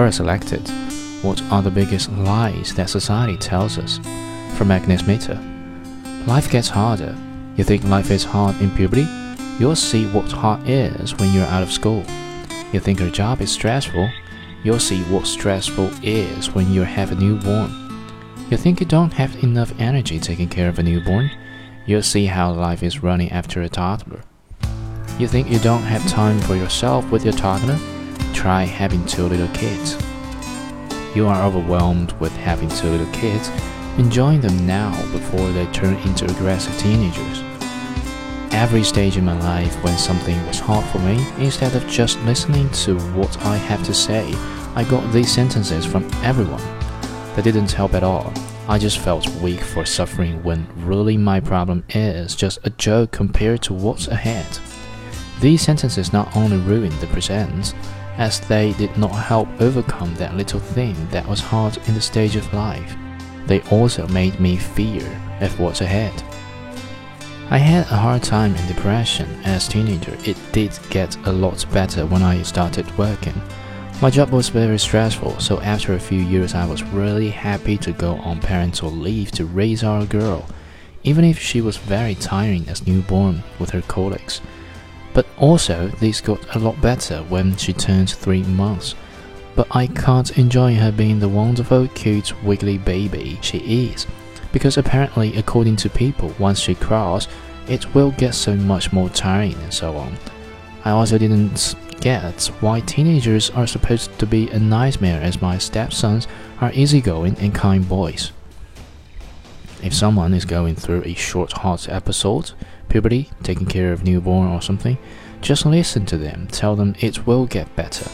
her selected What are the biggest lies that society tells us? from Agnes Mitter. Life gets harder. You think life is hard in puberty? You'll see what hard is when you're out of school. You think your job is stressful? You'll see what stressful is when you have a newborn. You think you don't have enough energy taking care of a newborn? You'll see how life is running after a toddler. You think you don't have time for yourself with your toddler? Try having two little kids. You are overwhelmed with having two little kids, enjoying them now before they turn into aggressive teenagers. Every stage in my life when something was hard for me, instead of just listening to what I have to say, I got these sentences from everyone. That didn't help at all. I just felt weak for suffering when really my problem is just a joke compared to what's ahead. These sentences not only ruined the present, as they did not help overcome that little thing that was hard in the stage of life, they also made me fear of what's ahead. I had a hard time in depression as teenager. It did get a lot better when I started working. My job was very stressful, so after a few years I was really happy to go on parental leave to raise our girl, even if she was very tiring as newborn with her colics. But also, this got a lot better when she turned three months. But I can't enjoy her being the wonderful, cute, wiggly baby she is, because apparently, according to people, once she crawls, it will get so much more tiring and so on. I also didn't get why teenagers are supposed to be a nightmare as my stepsons are easygoing and kind boys. If someone is going through a short hot episode, puberty, taking care of newborn or something, just listen to them, tell them it will get better.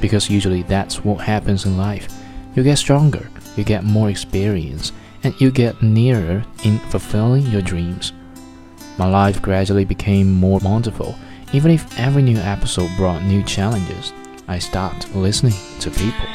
Because usually that's what happens in life. You get stronger, you get more experience, and you get nearer in fulfilling your dreams. My life gradually became more wonderful even if every new episode brought new challenges, I stopped listening to people.